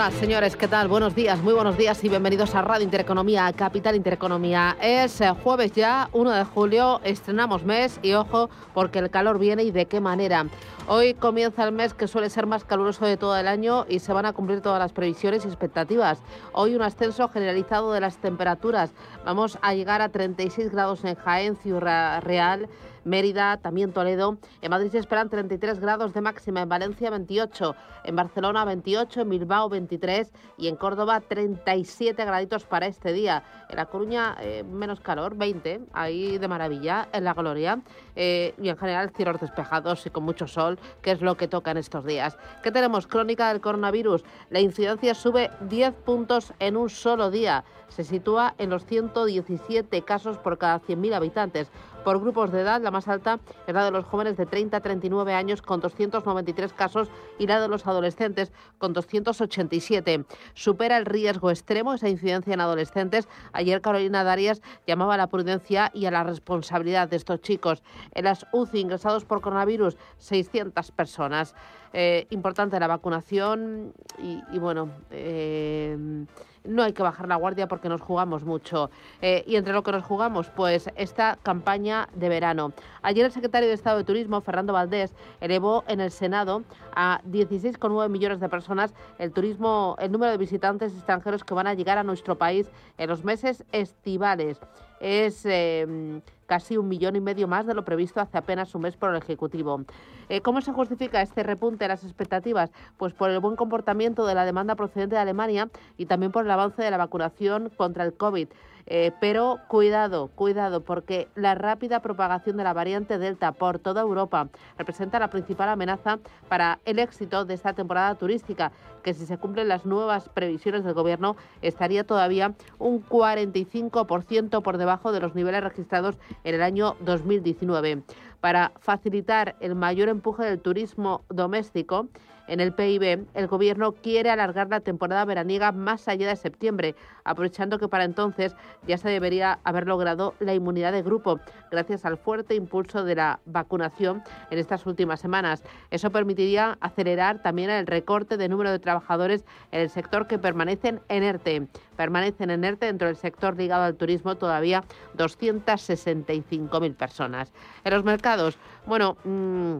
Señoras, señores, ¿qué tal? Buenos días, muy buenos días y bienvenidos a Radio Intereconomía, Capital Intereconomía. Es eh, jueves ya, 1 de julio, estrenamos mes y ojo, porque el calor viene y de qué manera. Hoy comienza el mes que suele ser más caluroso de todo el año y se van a cumplir todas las previsiones y expectativas. Hoy un ascenso generalizado de las temperaturas. Vamos a llegar a 36 grados en Jaén, Ciudad Real. Mérida, también Toledo. En Madrid se esperan 33 grados de máxima, en Valencia 28, en Barcelona 28, en Bilbao 23 y en Córdoba 37 graditos para este día. En La Coruña eh, menos calor, 20, ahí de maravilla, en La Gloria. Eh, y en general cielos despejados y con mucho sol, que es lo que toca en estos días. ¿Qué tenemos? Crónica del coronavirus. La incidencia sube 10 puntos en un solo día. Se sitúa en los 117 casos por cada 100.000 habitantes. Por grupos de edad, la más alta es la de los jóvenes de 30 a 39 años con 293 casos y la de los adolescentes con 287. Supera el riesgo extremo esa incidencia en adolescentes. Ayer Carolina Darias llamaba a la prudencia y a la responsabilidad de estos chicos. En las UCI ingresados por coronavirus, 600 personas. Eh, importante la vacunación y, bueno, eh, no hay que bajar la guardia porque nos jugamos mucho. Eh, y entre lo que nos jugamos, pues esta campaña de verano. Ayer el secretario de Estado de Turismo, Fernando Valdés, elevó en el Senado a 16,9 millones de personas el turismo, el número de visitantes extranjeros que van a llegar a nuestro país en los meses estivales es em, casi un millón y medio más de lo previsto hace apenas un mes por el Ejecutivo. Eh, ¿Cómo se justifica este repunte de las expectativas? Pues por el buen comportamiento de la demanda procedente de Alemania y también por el avance de la vacunación contra el COVID. Eh, pero cuidado, cuidado, porque la rápida propagación de la variante Delta por toda Europa representa la principal amenaza para el éxito de esta temporada turística, que si se cumplen las nuevas previsiones del Gobierno estaría todavía un 45% por debajo de los niveles registrados en el año 2019. Para facilitar el mayor empuje del turismo doméstico, en el PIB, el Gobierno quiere alargar la temporada veraniega más allá de septiembre, aprovechando que para entonces ya se debería haber logrado la inmunidad de grupo, gracias al fuerte impulso de la vacunación en estas últimas semanas. Eso permitiría acelerar también el recorte de número de trabajadores en el sector que permanecen en ERTE. Permanecen en ERTE dentro del sector ligado al turismo todavía 265.000 personas. En los mercados, bueno... Mmm,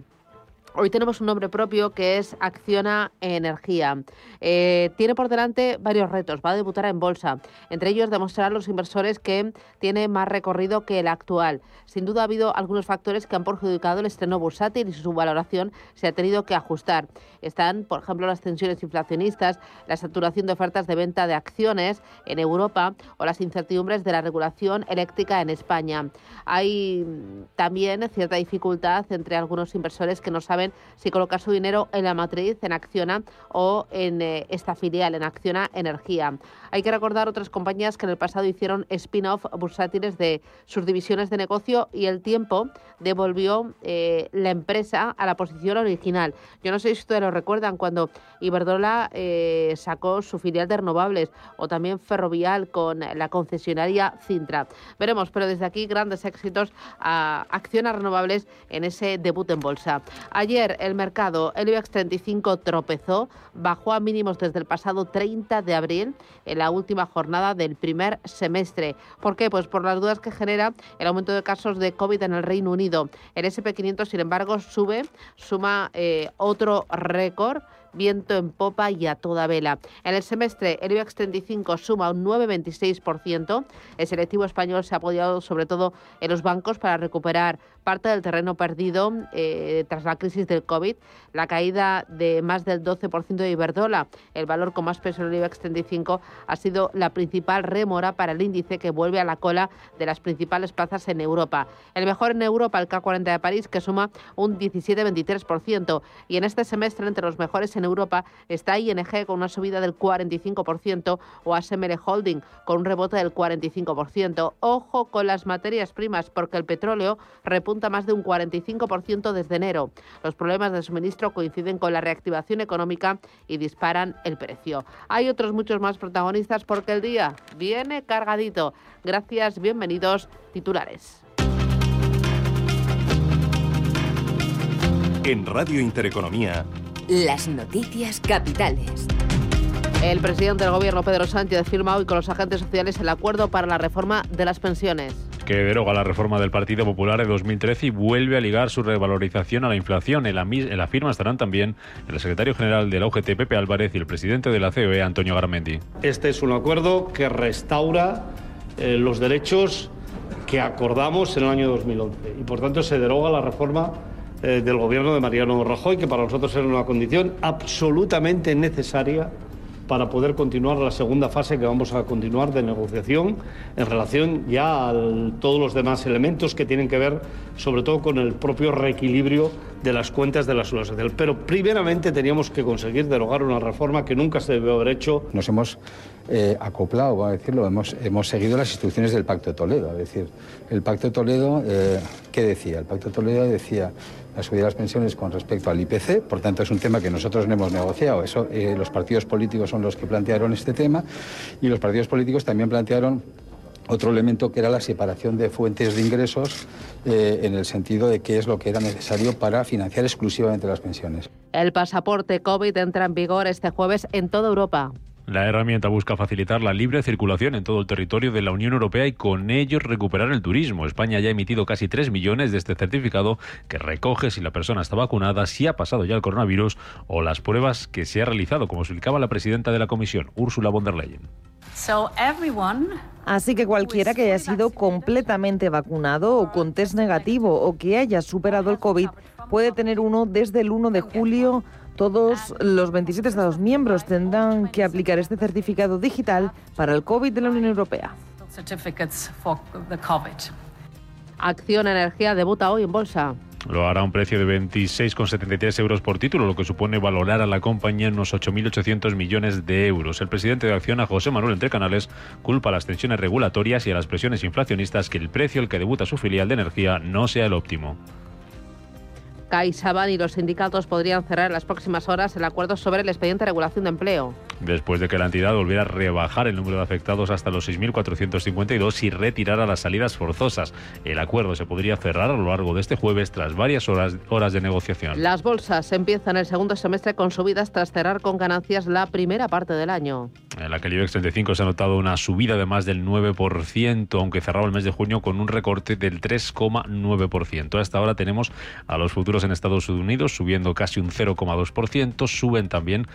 Hoy tenemos un nombre propio que es Acciona Energía. Eh, tiene por delante varios retos. Va a debutar en bolsa. Entre ellos, demostrar a los inversores que tiene más recorrido que el actual. Sin duda, ha habido algunos factores que han perjudicado el estreno bursátil y su valoración se ha tenido que ajustar. Están, por ejemplo, las tensiones inflacionistas, la saturación de ofertas de venta de acciones en Europa o las incertidumbres de la regulación eléctrica en España. Hay también cierta dificultad entre algunos inversores que no saben si colocar su dinero en la matriz, en Acciona o en eh, esta filial, en Acciona Energía. Hay que recordar otras compañías que en el pasado hicieron spin-off bursátiles de sus divisiones de negocio y el tiempo devolvió eh, la empresa a la posición original. Yo no sé si ustedes lo recuerdan cuando Iberdrola eh, sacó su filial de renovables o también Ferrovial con la concesionaria Cintra. Veremos, pero desde aquí grandes éxitos a Acciona Renovables en ese debut en bolsa. Ayer el mercado, el IBEX 35 tropezó, bajó a mínimos desde el pasado 30 de abril en la última jornada del primer semestre. ¿Por qué? Pues por las dudas que genera el aumento de casos de COVID en el Reino Unido. El SP500, sin embargo, sube, suma eh, otro récord viento en popa y a toda vela. En el semestre, el IBEX 35 suma un 9,26%. El selectivo español se ha apoyado sobre todo en los bancos para recuperar parte del terreno perdido eh, tras la crisis del COVID. La caída de más del 12% de Iberdrola, el valor con más peso en el IBEX 35, ha sido la principal remora para el índice que vuelve a la cola de las principales plazas en Europa. El mejor en Europa, el K40 de París, que suma un 17,23%. Y en este semestre, entre los mejores en Europa está ING con una subida del 45% o ASML Holding con un rebote del 45%. Ojo con las materias primas porque el petróleo repunta más de un 45% desde enero. Los problemas de suministro coinciden con la reactivación económica y disparan el precio. Hay otros muchos más protagonistas porque el día viene cargadito. Gracias, bienvenidos, titulares. En Radio Intereconomía. Las noticias capitales. El presidente del gobierno, Pedro Sánchez, firma hoy con los agentes sociales el acuerdo para la reforma de las pensiones que deroga la reforma del Partido Popular de 2013 y vuelve a ligar su revalorización a la inflación. En la, en la firma estarán también el secretario general de la UGT, Pepe Álvarez, y el presidente de la COE, Antonio Garamendi. Este es un acuerdo que restaura eh, los derechos que acordamos en el año 2011 y por tanto se deroga la reforma eh, del gobierno de Mariano Rajoy, que para nosotros era una condición absolutamente necesaria para poder continuar la segunda fase que vamos a continuar de negociación en relación ya a todos los demás elementos que tienen que ver sobre todo con el propio reequilibrio de las cuentas de la seguridad social. Pero primeramente teníamos que conseguir derogar una reforma que nunca se debió haber hecho. Nos hemos eh, acoplado, voy a decirlo, hemos, hemos seguido las instrucciones del Pacto de Toledo. Es decir, el Pacto de Toledo, eh, ¿qué decía? El Pacto de Toledo decía la subida de las pensiones con respecto al IPC, por tanto es un tema que nosotros no hemos negociado. Eso, eh, los partidos políticos son los que plantearon este tema y los partidos políticos también plantearon otro elemento que era la separación de fuentes de ingresos eh, en el sentido de qué es lo que era necesario para financiar exclusivamente las pensiones. El pasaporte COVID entra en vigor este jueves en toda Europa. La herramienta busca facilitar la libre circulación en todo el territorio de la Unión Europea y con ello recuperar el turismo. España ya ha emitido casi 3 millones de este certificado que recoge si la persona está vacunada, si ha pasado ya el coronavirus o las pruebas que se ha realizado, como explicaba la presidenta de la Comisión, Ursula von der Leyen. Así que cualquiera que haya sido completamente vacunado o con test negativo o que haya superado el COVID puede tener uno desde el 1 de julio todos los 27 Estados miembros tendrán que aplicar este certificado digital para el COVID de la Unión Europea. Acción Energía debuta hoy en bolsa. Lo hará a un precio de 26,73 euros por título, lo que supone valorar a la compañía en unos 8.800 millones de euros. El presidente de Acciona, José Manuel Entrecanales, culpa a las tensiones regulatorias y a las presiones inflacionistas que el precio al que debuta su filial de energía no sea el óptimo. CaixaBank y los sindicatos podrían cerrar en las próximas horas el acuerdo sobre el expediente de regulación de empleo. Después de que la entidad volviera a rebajar el número de afectados hasta los 6.452 y retirara las salidas forzosas. El acuerdo se podría cerrar a lo largo de este jueves tras varias horas, horas de negociación. Las bolsas empiezan el segundo semestre con subidas tras cerrar con ganancias la primera parte del año. En la que el IBEX 35 se ha notado una subida de más del 9%, aunque cerraba el mes de junio con un recorte del 3,9%. Hasta ahora tenemos a los futuros en Estados Unidos subiendo casi un 0,2%, suben también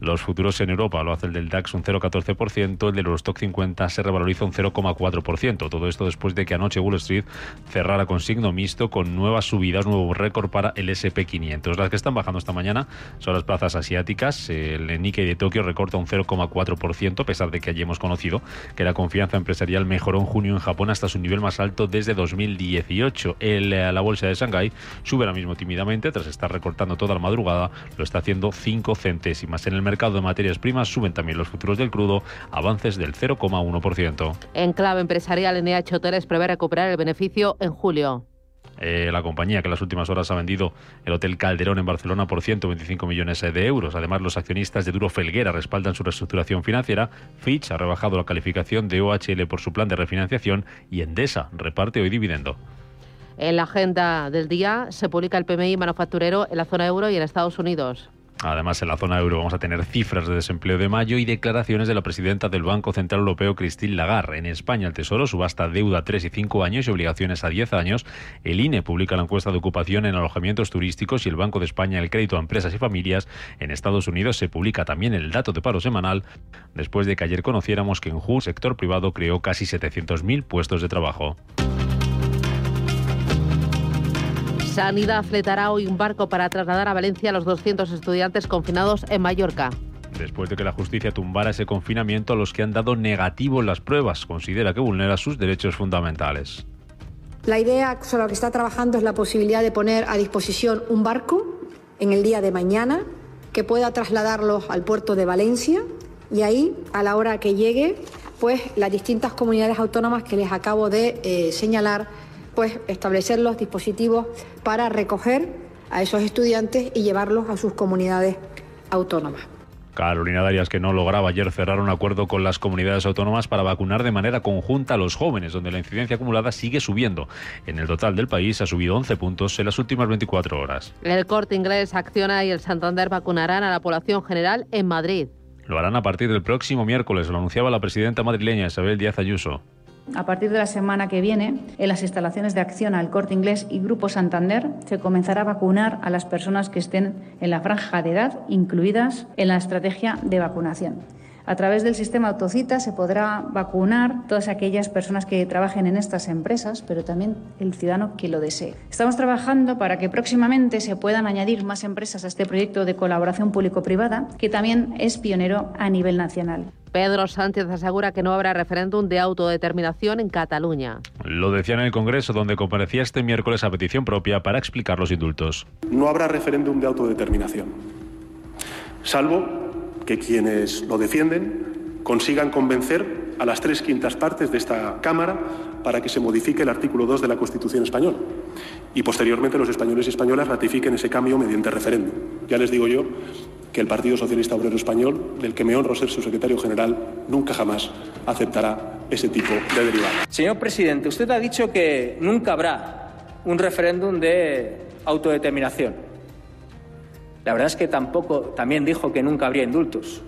los futuros en Europa, lo hace el del DAX un 0,14%, el del Eurostock 50 se revaloriza un 0,4%. Todo esto después de que anoche Wall Street cerrara con signo mixto con nuevas subidas, nuevo récord para el SP500. Las que están bajando esta mañana son las plazas asiáticas. El Nikkei de Tokio recorta un 0,4%, a pesar de que allí hemos conocido que la confianza empresarial mejoró en junio en Japón hasta su nivel más alto desde 2018. El, la bolsa de Shanghái sube ahora mismo tímidamente tras estar recortando toda la madrugada, lo está haciendo 5 centésimas. En el mercado de materias primas suben también los futuros del crudo, avances del 0,1%. En clave empresarial, NH Hoteles prevé recuperar el beneficio en julio. Eh, la compañía que en las últimas horas ha vendido el Hotel Calderón en Barcelona por 125 millones de euros. Además, los accionistas de Duro Felguera respaldan su reestructuración financiera. Fitch ha rebajado la calificación de OHL por su plan de refinanciación y Endesa reparte hoy dividendo. En la agenda del día se publica el PMI manufacturero en la zona euro y en Estados Unidos. Además, en la zona euro vamos a tener cifras de desempleo de mayo y declaraciones de la presidenta del Banco Central Europeo, Christine Lagarde. En España, el Tesoro subasta deuda a 3 y 5 años y obligaciones a 10 años. El INE publica la encuesta de ocupación en alojamientos turísticos y el Banco de España el crédito a empresas y familias. En Estados Unidos se publica también el dato de paro semanal, después de que ayer conociéramos que en JU, sector privado, creó casi 700.000 puestos de trabajo. Sanidad fletará hoy un barco para trasladar a Valencia a los 200 estudiantes confinados en Mallorca. Después de que la justicia tumbara ese confinamiento a los que han dado negativo en las pruebas, considera que vulnera sus derechos fundamentales. La idea sobre la que está trabajando es la posibilidad de poner a disposición un barco en el día de mañana que pueda trasladarlos al puerto de Valencia y ahí, a la hora que llegue, pues las distintas comunidades autónomas que les acabo de eh, señalar, pues establecer los dispositivos para recoger a esos estudiantes y llevarlos a sus comunidades autónomas. Carolina Darias, que no lograba ayer cerrar un acuerdo con las comunidades autónomas para vacunar de manera conjunta a los jóvenes, donde la incidencia acumulada sigue subiendo. En el total del país ha subido 11 puntos en las últimas 24 horas. El corte inglés Acciona y el Santander vacunarán a la población general en Madrid. Lo harán a partir del próximo miércoles, lo anunciaba la presidenta madrileña Isabel Díaz Ayuso. A partir de la semana que viene, en las instalaciones de acción al Corte Inglés y Grupo Santander, se comenzará a vacunar a las personas que estén en la franja de edad incluidas en la estrategia de vacunación. A través del sistema Autocita se podrá vacunar todas aquellas personas que trabajen en estas empresas, pero también el ciudadano que lo desee. Estamos trabajando para que próximamente se puedan añadir más empresas a este proyecto de colaboración público-privada, que también es pionero a nivel nacional. Pedro Sánchez asegura que no habrá referéndum de autodeterminación en Cataluña. Lo decía en el Congreso, donde comparecía este miércoles a petición propia para explicar los indultos. No habrá referéndum de autodeterminación, salvo que quienes lo defienden consigan convencer a las tres quintas partes de esta Cámara para que se modifique el artículo 2 de la Constitución española y posteriormente los españoles y españolas ratifiquen ese cambio mediante referéndum. Ya les digo yo que el Partido Socialista Obrero Español, del que me honro ser su secretario general, nunca jamás aceptará ese tipo de derivada. Señor presidente, usted ha dicho que nunca habrá un referéndum de autodeterminación. La verdad es que tampoco, también dijo que nunca habría indultos.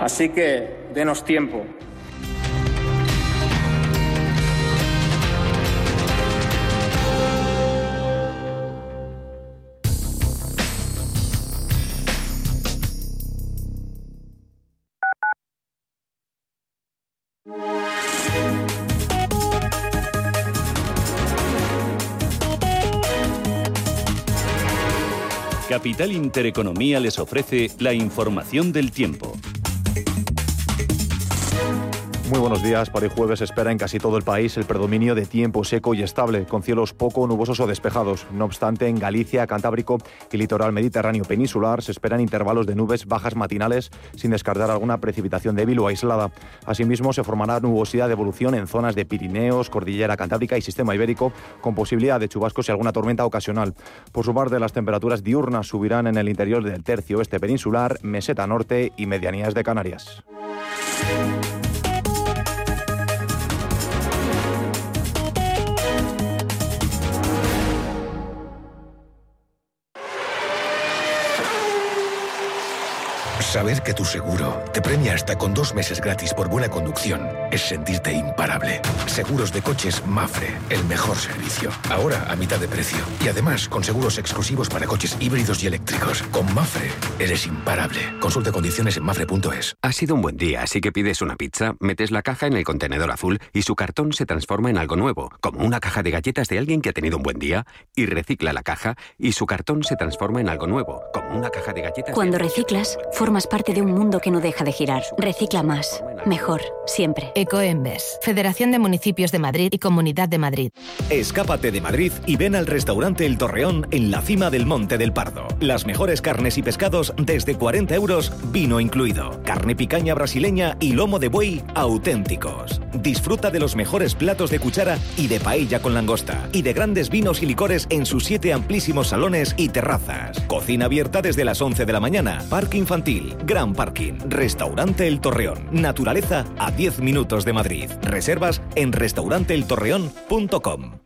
Así que denos tiempo. Capital Intereconomía les ofrece la información del tiempo. Muy buenos días. Para el jueves espera en casi todo el país el predominio de tiempo seco y estable, con cielos poco nubosos o despejados. No obstante, en Galicia, Cantábrico y litoral mediterráneo peninsular se esperan intervalos de nubes bajas matinales sin descartar alguna precipitación débil o aislada. Asimismo, se formará nubosidad de evolución en zonas de Pirineos, Cordillera Cantábrica y Sistema Ibérico, con posibilidad de chubascos y alguna tormenta ocasional. Por su parte, las temperaturas diurnas subirán en el interior del tercio oeste peninsular, meseta norte y medianías de Canarias. Saber que tu seguro te premia hasta con dos meses gratis por buena conducción es sentirte imparable. Seguros de coches Mafre, el mejor servicio. Ahora a mitad de precio. Y además con seguros exclusivos para coches híbridos y eléctricos. Con Mafre eres imparable. Consulta condiciones en mafre.es. Ha sido un buen día, así que pides una pizza, metes la caja en el contenedor azul y su cartón se transforma en algo nuevo, como una caja de galletas de alguien que ha tenido un buen día, y recicla la caja y su cartón se transforma en algo nuevo, como una caja de galletas. Cuando reciclas, formas parte de un mundo que no deja de girar. Recicla más, mejor, siempre. Ecoembes, Federación de Municipios de Madrid y Comunidad de Madrid. Escápate de Madrid y ven al restaurante El Torreón en la cima del Monte del Pardo. Las mejores carnes y pescados desde 40 euros, vino incluido. Carne picaña brasileña y lomo de buey auténticos. Disfruta de los mejores platos de cuchara y de paella con langosta. Y de grandes vinos y licores en sus siete amplísimos salones y terrazas. Cocina abierta desde las 11 de la mañana. Parque infantil, gran parking. Restaurante El Torreón. Naturaleza a 10 minutos de Madrid. Reservas en restauranteeltorreón.com.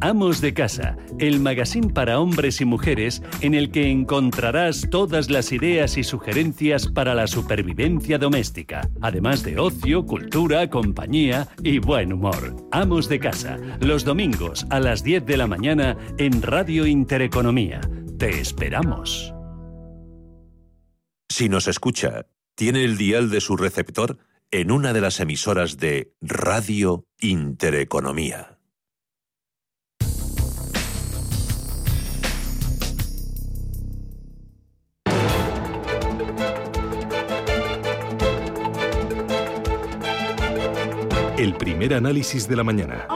Amos de Casa, el magazine para hombres y mujeres en el que encontrarás todas las ideas y sugerencias para la supervivencia doméstica, además de ocio, cultura, compañía y buen humor. Amos de Casa, los domingos a las 10 de la mañana en Radio Intereconomía. Te esperamos. Si nos escucha, tiene el dial de su receptor en una de las emisoras de Radio Intereconomía. El primer análisis de la mañana.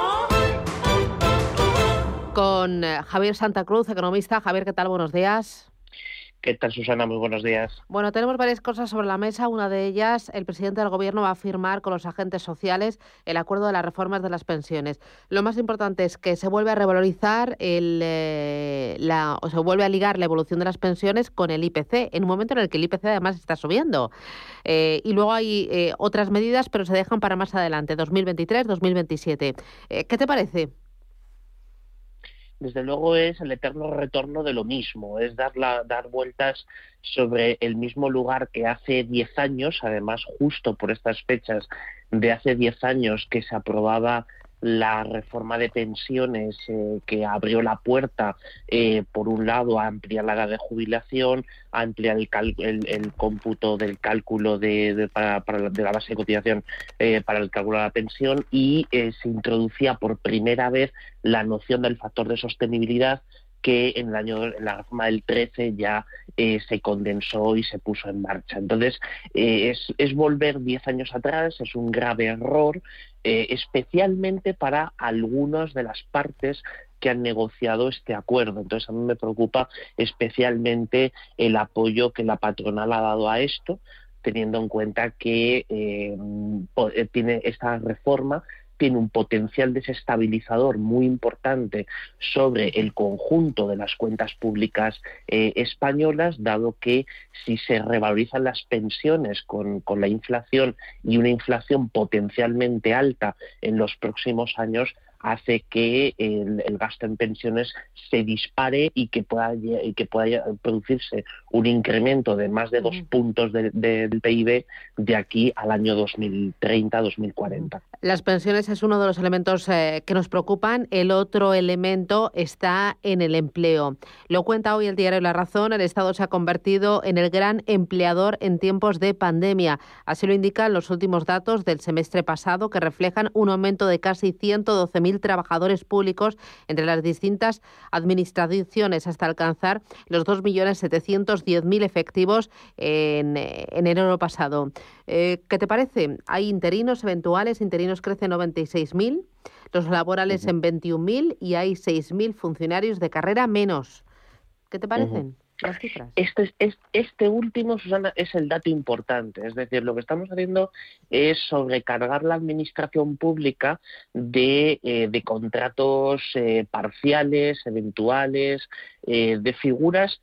Con eh, Javier Santa Cruz, economista. Javier, ¿qué tal? Buenos días. ¿Qué tal, Susana? Muy buenos días. Bueno, tenemos varias cosas sobre la mesa. Una de ellas, el presidente del Gobierno va a firmar con los agentes sociales el acuerdo de las reformas de las pensiones. Lo más importante es que se vuelve a revalorizar, el, eh, la, o se vuelve a ligar la evolución de las pensiones con el IPC, en un momento en el que el IPC además está subiendo. Eh, y luego hay eh, otras medidas, pero se dejan para más adelante, 2023, 2027. ¿Qué te parece? Desde luego es el eterno retorno de lo mismo, es dar, dar vueltas sobre el mismo lugar que hace 10 años, además justo por estas fechas de hace 10 años que se aprobaba la reforma de pensiones eh, que abrió la puerta, eh, por un lado, a ampliar la edad de jubilación, a ampliar el, cómputo del cálculo de, para, de la base de cotización eh, para el cálculo de la pensión y se introducía por primera vez la noción del factor de sostenibilidad que en el año en la reforma del 13 ya se condensó y se puso en marcha. Entonces, es, es, volver 10 años atrás, es un grave error, eh, especialmente para algunas de las partes que han negociado este acuerdo. Entonces, a mí me preocupa especialmente el apoyo que la patronal ha dado a esto, teniendo en cuenta que eh, eh, tiene esta reforma tiene un potencial desestabilizador muy importante sobre el conjunto de las cuentas públicas eh, españolas, dado que si se revalorizan las pensiones con, la inflación y una inflación potencialmente alta en los próximos años, hace que el, gasto en pensiones se dispare y que pueda, y que pueda producirse un incremento de más de dos puntos del PIB de aquí al año 2030-2040. Las pensiones es uno de los elementos eh, que nos preocupan. El otro elemento está en el empleo. Lo cuenta hoy el diario La Razón. El Estado se ha convertido en el gran empleador en tiempos de pandemia. Así lo indican los últimos datos del semestre pasado, que reflejan un aumento de casi 112.000 trabajadores públicos entre las distintas administraciones hasta alcanzar los 2.710.000 efectivos en, en enero pasado. Eh, ¿Qué te parece? Hay interinos eventuales, interinos crece 96.000, los laborales en 21.000 y hay 6.000 funcionarios de carrera menos. ¿Qué te parecen? Este, este último, Susana, es el dato importante. Es decir, lo que estamos haciendo es sobrecargar la administración pública de, eh, contratos eh, parciales, eventuales, de figuras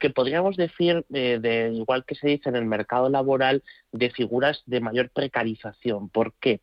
que podríamos decir, de, igual que se dice en el mercado laboral, de figuras de mayor precarización. ¿Por qué?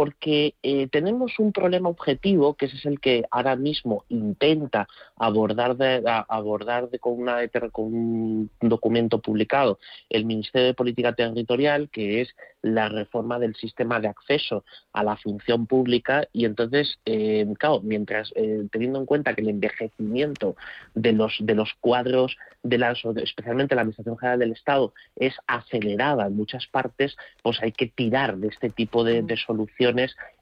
Porque eh, tenemos un problema objetivo, que ese es el que ahora mismo intenta abordar, de, abordar con, una, con un documento publicado el Ministerio de Política Territorial, que es la reforma del sistema de acceso a la función pública. Y entonces, eh, claro, mientras eh, teniendo en cuenta que el envejecimiento de los, de los cuadros, de las, especialmente la Administración General del Estado, es acelerada en muchas partes, pues hay que tirar de este tipo de, de soluciones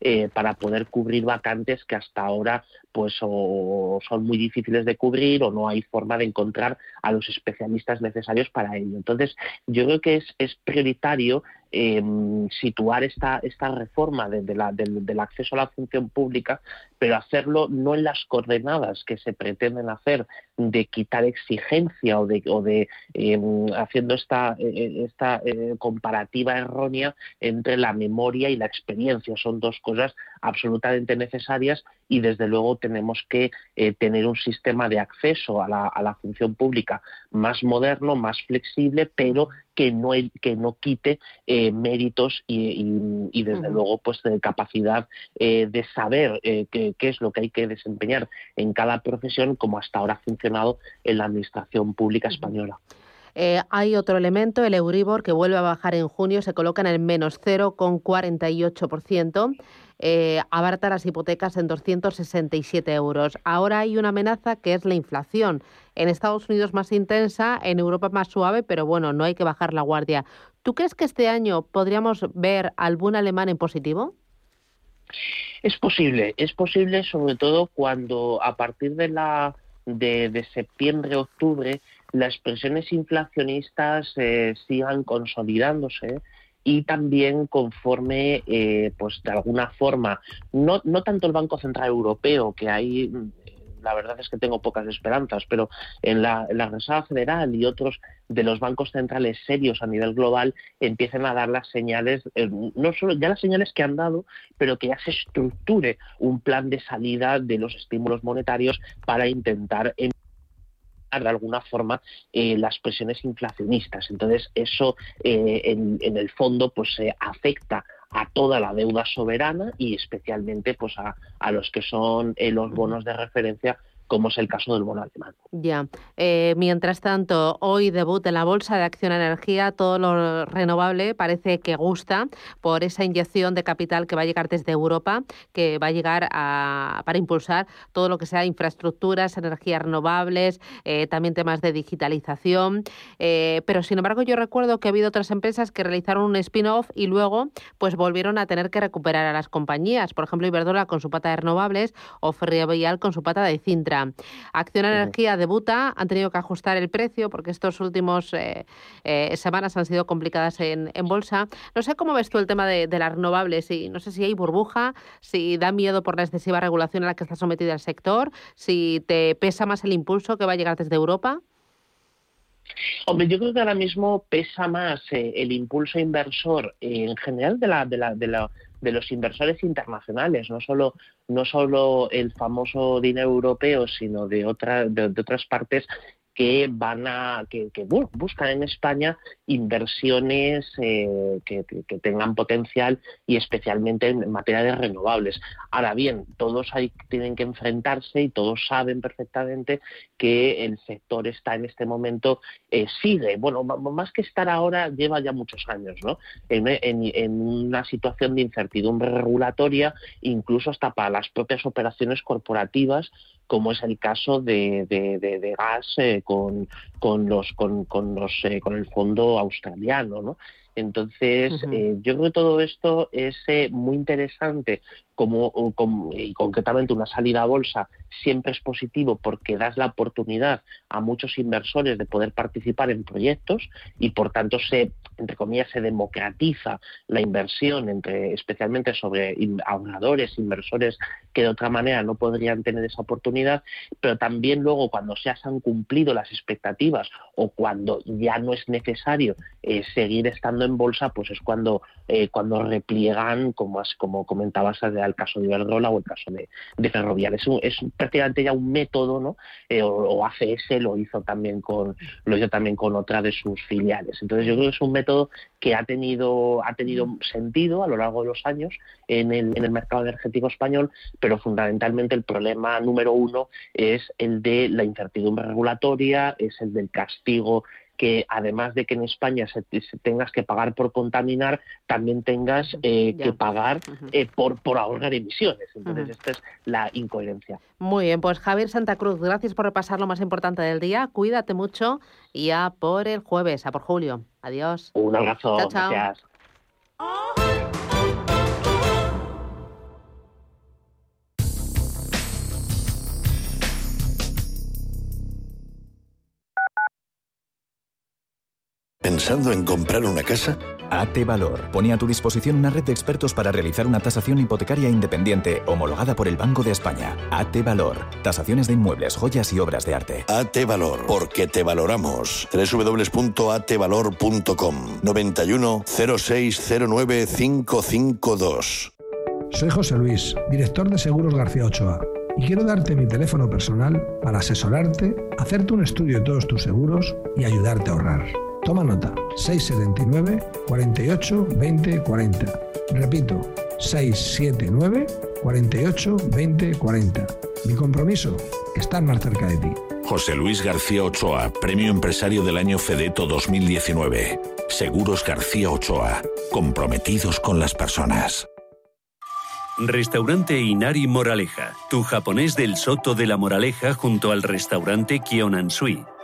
eh, para poder cubrir vacantes que hasta ahora pues o son muy difíciles de cubrir o no hay forma de encontrar a los especialistas necesarios para ello. Entonces, yo creo que es, es prioritario eh, situar esta, esta reforma la, del, acceso a la función pública, pero hacerlo no en las coordenadas que se pretenden hacer de quitar exigencia o de, o de em, haciendo esta, eh, esta eh, comparativa errónea entre la memoria y la experiencia. Son dos cosas absolutamente necesarias y desde luego tenemos que eh, tener un sistema de acceso a la, función pública más moderno, más flexible, pero que no, que no quite eh, méritos y, desde luego pues de capacidad eh, de saber qué, es lo que hay que desempeñar en cada profesión como hasta ahora ha funcionado en la administración pública española. Hay otro elemento, el Euribor, que vuelve a bajar en junio, se coloca en el menos 0,48% eh, abarta las hipotecas en 267 euros. Ahora hay una amenaza que es la inflación. En Estados Unidos más intensa, en Europa más suave, pero bueno, no hay que bajar la guardia. ¿Tú crees que este año podríamos ver algún alemán en positivo? Es posible, es posible sobre todo cuando a partir de la de, septiembre-octubre las presiones inflacionistas eh, sigan consolidándose y también conforme, eh, pues de alguna forma, no, no tanto el Banco Central Europeo, que hay la verdad es que tengo pocas esperanzas, pero en la, Reserva Federal y otros de los bancos centrales serios a nivel global empiecen a dar las señales, eh, no solo ya las señales que han dado, pero que ya se estructure un plan de salida de los estímulos monetarios para intentar de alguna forma eh, las presiones inflacionistas. Entonces, eso eh, en, el fondo pues se afecta a toda la deuda soberana y especialmente pues a, a los que son eh, los bonos de referencia como es el caso del bono alemán. Ya. Eh, mientras tanto, hoy debut en la Bolsa de Acción Energía, todo lo renovable parece que gusta por esa inyección de capital que va a llegar desde Europa, que va a llegar a, para impulsar todo lo que sea infraestructuras, energías renovables, eh, también temas de digitalización. Eh, pero, sin embargo, yo recuerdo que ha habido otras empresas que realizaron un spin-off y luego pues volvieron a tener que recuperar a las compañías. Por ejemplo, Iberdrola con su pata de renovables o Ferrovial con su pata de Cintra. Acción Energía debuta, han tenido que ajustar el precio porque estos últimos eh, eh, semanas han sido complicadas en, bolsa. No sé cómo ves tú el tema de, las renovables y no sé si hay burbuja, si da miedo por la excesiva regulación a la que está sometido el sector, si te pesa más el impulso que va a llegar desde Europa. Hombre, yo creo que ahora mismo pesa más eh, el impulso inversor en general de la, de la, de la de los inversores internacionales, no solo, no solo el famoso dinero europeo, sino de, otra, de otras partes que van a que, buscan en España inversiones eh, que, tengan potencial y especialmente en materia de renovables. Ahora bien, todos hay, tienen que enfrentarse y todos saben perfectamente que el sector está en este momento eh, sigue, bueno, más que estar ahora lleva ya muchos años, ¿no? en una situación de incertidumbre regulatoria, incluso hasta para las propias operaciones corporativas como es el caso de, de, gas eh, con, con, los, con, con, los, eh, con el fondo australiano. ¿no? Entonces, eh, yo creo que todo esto es muy interesante como, y concretamente una salida a bolsa siempre es positivo porque das la oportunidad a muchos inversores de poder participar en proyectos y por tanto se entre comillas se democratiza la inversión entre especialmente sobre ahorradores, inversores que de otra manera no podrían tener esa oportunidad, pero también luego cuando se han cumplido las expectativas o cuando ya no es necesario eh, seguir estando en bolsa, pues es cuando eh, cuando repliegan como como comentabas el caso de Iberdrola o el caso de, de Ferrovial. Es, es, prácticamente ya un método, ¿no? Eh, o, ACS lo hizo también con lo hizo también con otra de sus filiales. Entonces yo creo que es un método que ha tenido ha tenido sentido a lo largo de los años en el, en el mercado energético español, pero fundamentalmente el problema número uno es el de la incertidumbre regulatoria, es el del castigo que además de que en España se, tengas que pagar por contaminar, también tengas eh, que pagar eh, por, por ahorrar emisiones. Entonces, esta es la incoherencia. Muy bien, pues Javier Santa Cruz, gracias por repasar lo más importante del día. Cuídate mucho y a por el jueves, a por julio. Adiós. Un abrazo. Gracias. ¿Pensando en comprar una casa? AT Valor pone a tu disposición una red de expertos para realizar una tasación hipotecaria independiente homologada por el Banco de España. AT Valor. Tasaciones de inmuebles, joyas y obras de arte. AT Valor. Porque te valoramos. www.atvalor.com 91 0609 552. Soy José Luis, director de Seguros García Ochoa. Y quiero darte mi teléfono personal para asesorarte, hacerte un estudio de todos tus seguros y ayudarte a ahorrar. Toma nota, 679 48 20 40. Repito, 679 48 20 40. Mi compromiso, estar más cerca de ti. José Luis García Ochoa, Premio Empresario del Año Fedeto 2019. Seguros García Ochoa, comprometidos con las personas. Restaurante Inari Moraleja, tu japonés del Soto de la Moraleja junto al restaurante Kionansui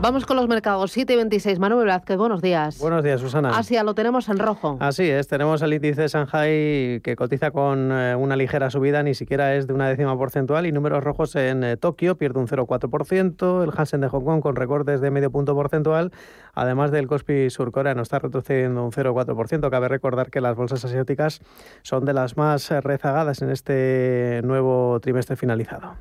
Vamos con los mercados. 7 y 26. Manuel Vázquez, buenos días. Buenos días, Susana. Asia lo tenemos en rojo. Así es, tenemos el índice de Shanghai que cotiza con eh, una ligera subida, ni siquiera es de una décima porcentual, y números rojos en eh, Tokio, pierde un 0,4%, el Hansen de Hong Kong con recortes de medio punto porcentual, además del Kospi surcoreano está retrocediendo un 0,4%. Cabe recordar que las bolsas asiáticas son de las más eh, rezagadas en este nuevo trimestre finalizado.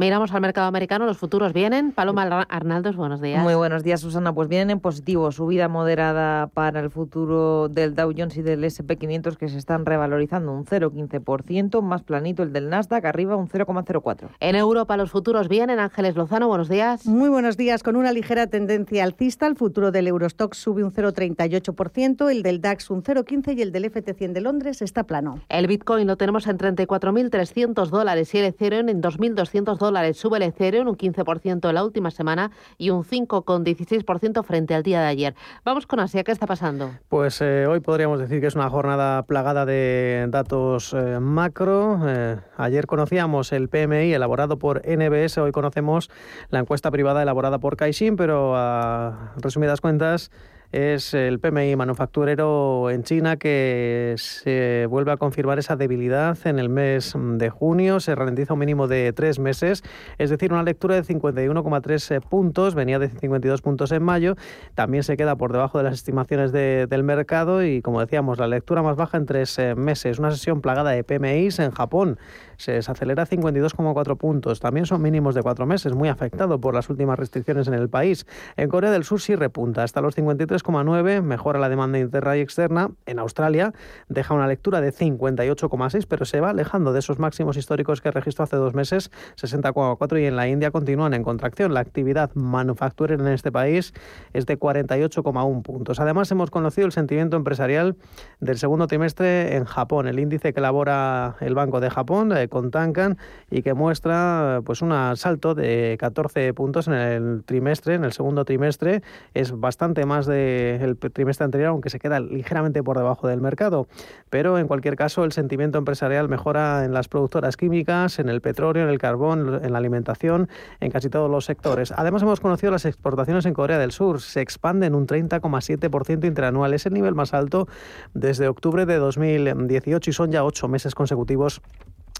Miramos al mercado americano, los futuros vienen. Paloma Arnaldos, buenos días. Muy buenos días, Susana. Pues vienen en positivo, subida moderada para el futuro del Dow Jones y del SP500 que se están revalorizando un 0,15%, más planito el del Nasdaq, arriba un 0,04%. En Europa los futuros vienen. Ángeles Lozano, buenos días. Muy buenos días. Con una ligera tendencia alcista, el futuro del Eurostock sube un 0,38%, el del DAX un 0,15% y el del FT100 de Londres está plano. El Bitcoin lo tenemos en 34.300 dólares y el Ethereum en 2.200 dólares. Sube el Ethereum un 15% en la última semana y un 5,16% frente al día de ayer. Vamos con Asia, ¿qué está pasando? Pues eh, hoy podríamos decir que es una jornada plagada de datos eh, macro. Eh, ayer conocíamos el PMI elaborado por NBS, hoy conocemos la encuesta privada elaborada por Caixin, pero a resumidas cuentas es el PMI manufacturero en China que se vuelve a confirmar esa debilidad en el mes de junio. Se ralentiza un mínimo de tres meses, es decir, una lectura de 51,3 puntos, venía de 52 puntos en mayo. También se queda por debajo de las estimaciones del mercado y, como decíamos, la lectura más baja en tres eh, meses. Una sesión plagada de PMIs en Japón se desacelera 52,4 puntos. También son mínimos de cuatro meses, muy afectado por las últimas restricciones en el país. En Corea del Sur sí repunta hasta los 53,9, mejora la demanda interna y externa. En Australia deja una lectura de 58,6, pero se va alejando de esos máximos históricos que registró hace dos meses, 60,4, y en la India continúan en contracción. La actividad manufacturera en este país es de 48,1 puntos. Además, hemos conocido el sentimiento empresarial del segundo trimestre en Japón. El índice que elabora el Banco de Japón, con Tankan y que muestra pues un salto de 14 puntos en el trimestre, en el segundo trimestre. Es bastante más del trimestre anterior, aunque se queda ligeramente por debajo del mercado. Pero en cualquier caso, el sentimiento empresarial mejora en las productoras químicas, en el petróleo, en el carbón, en la alimentación, en casi todos los sectores. Además, hemos conocido las exportaciones en Corea del Sur. Se expanden un 30,7% interanual. Es el nivel más alto desde octubre de 2018 y son ya ocho meses consecutivos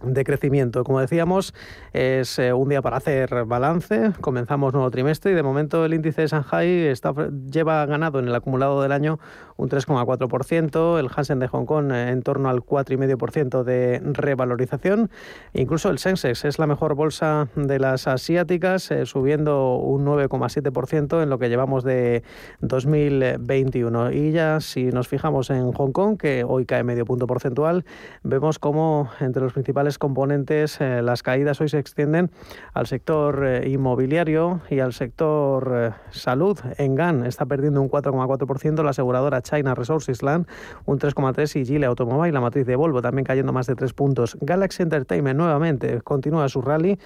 de crecimiento. Como decíamos, es eh, un día para hacer balance. Comenzamos nuevo trimestre y de momento el índice de Shanghai está, lleva ganado en el acumulado del año un 3,4%, el Hansen de Hong Kong eh, en torno al 4,5% de revalorización. Incluso el Sensex es la mejor bolsa de las asiáticas, eh, subiendo un 9,7% en lo que llevamos de 2021. Y ya si nos fijamos en Hong Kong, que hoy cae medio punto porcentual, vemos como entre los principales componentes, eh, las caídas hoy se extienden al sector eh, inmobiliario y al sector eh, salud. Engan está perdiendo un 4,4%, la aseguradora China Resources Land un 3,3% y Gile Automobile, la matriz de Volvo, también cayendo más de 3 puntos. Galaxy Entertainment nuevamente continúa su rally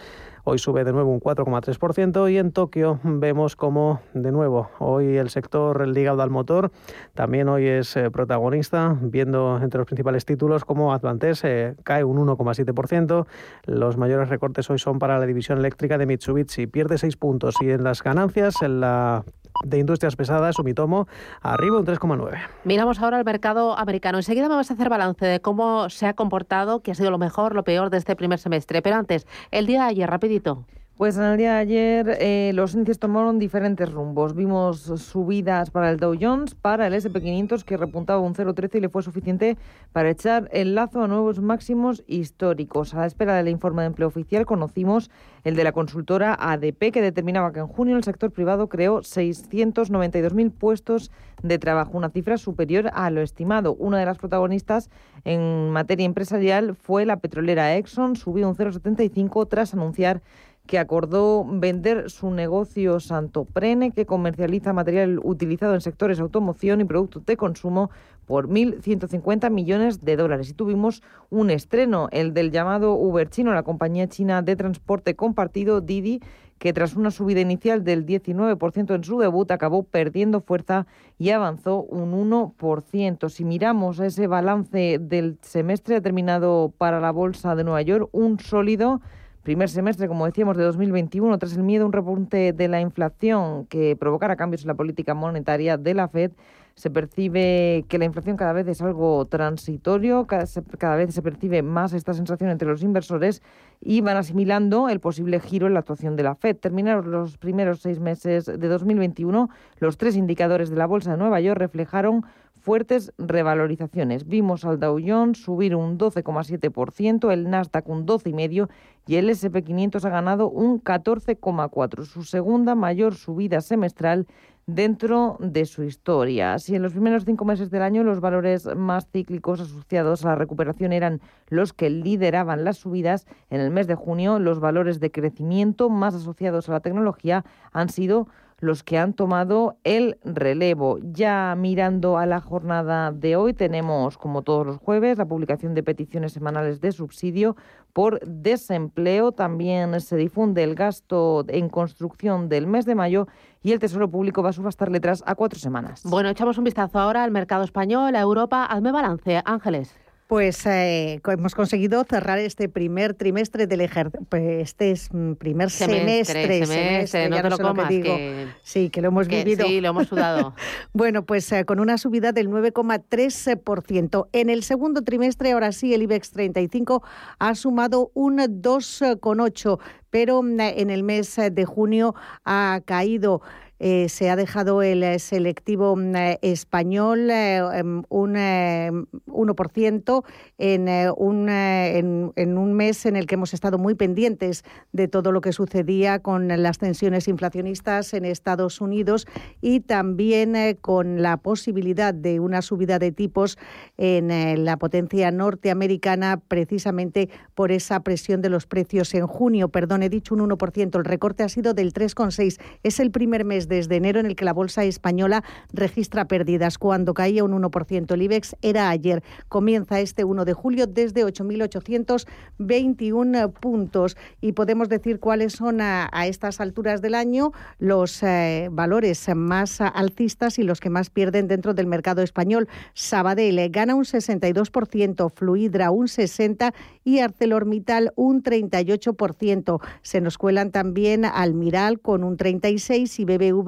hoy sube de nuevo un 4,3% y en Tokio vemos como de nuevo hoy el sector ligado al motor. También hoy es eh, protagonista, viendo entre los principales títulos como Advantes eh, cae un 1,7%, los mayores recortes hoy son para la división eléctrica de Mitsubishi, pierde 6 puntos. Y en las ganancias en la de industrias pesadas, Sumitomo, arriba un 3,9. Miramos ahora al mercado americano. Enseguida vamos a hacer balance de cómo se ha comportado, qué ha sido lo mejor, lo peor de este primer semestre. Pero antes, el día de ayer, rapidito. Pues en el día de ayer eh, los índices tomaron diferentes rumbos. Vimos subidas para el Dow Jones, para el SP500 que repuntaba un 0,13 y le fue suficiente para echar el lazo a nuevos máximos históricos. A la espera del informe de empleo oficial conocimos el de la consultora ADP que determinaba que en junio el sector privado creó 692.000 puestos de trabajo, una cifra superior a lo estimado. Una de las protagonistas en materia empresarial fue la petrolera Exxon, subió un 0,75 tras anunciar que acordó vender su negocio Santoprene, que comercializa material utilizado en sectores automoción y productos de consumo, por 1.150 millones de dólares. Y tuvimos un estreno, el del llamado Uber chino, la compañía china de transporte compartido Didi, que tras una subida inicial del 19% en su debut acabó perdiendo fuerza y avanzó un 1%. Si miramos ese balance del semestre determinado para la Bolsa de Nueva York, un sólido primer semestre, como decíamos, de 2021, tras el miedo a un repunte de la inflación que provocara cambios en la política monetaria de la Fed, se percibe que la inflación cada vez es algo transitorio, cada, vez se percibe más esta sensación entre los inversores y van asimilando el posible giro en la actuación de la Fed. Terminaron los primeros seis meses de 2021, los tres indicadores de la Bolsa de Nueva York reflejaron fuertes revalorizaciones. Vimos al Dow Jones subir un 12,7%, el Nasdaq un 12,5% y el SP500 ha ganado un 14,4%, su segunda mayor subida semestral dentro de su historia. Si en los primeros cinco meses del año los valores más cíclicos asociados a la recuperación eran los que lideraban las subidas, en el mes de junio los valores de crecimiento más asociados a la tecnología han sido los que han tomado el relevo. Ya mirando a la jornada de hoy, tenemos, como todos los jueves, la publicación de peticiones semanales de subsidio por desempleo. También se difunde el gasto en construcción del mes de mayo y el Tesoro Público va a subastar letras a cuatro semanas. Bueno, echamos un vistazo ahora al mercado español, a Europa. Hazme balance, Ángeles. Pues eh, hemos conseguido cerrar este primer trimestre del ejercicio, pues este mm, primer semestre, semestre, no te lo comas, que, sí, que lo hemos vivido. Sí, lo hemos sudado. bueno, pues eh, con una subida del 9,3%. En el segundo trimestre, ahora sí, el IBEX 35 ha sumado un 2,8%, pero mm, en el mes de junio ha caído eh, se ha dejado el eh, selectivo mm, eh, español em, un 1% en, un, en, un mes en el que hemos estado muy pendientes de todo lo que sucedía con las tensiones inflacionistas en Estados Unidos y también con la posibilidad de una subida de tipos en la potencia norteamericana precisamente por esa presión de los precios en junio. Perdón, he dicho un 1%, el recorte ha sido del 3,6%. Es el primer mes de desde enero en el que la bolsa española registra pérdidas. Cuando caía un 1% el IBEX era ayer. Comienza este 1 de julio desde 8.821 puntos. Y podemos decir cuáles son a, estas alturas del año los eh, valores más alcistas y los que más pierden dentro del mercado español. Sabadell gana un 62%, Fluidra un 60% y ArcelorMittal un 38%. Se nos cuelan también Almiral con un 36% y BBV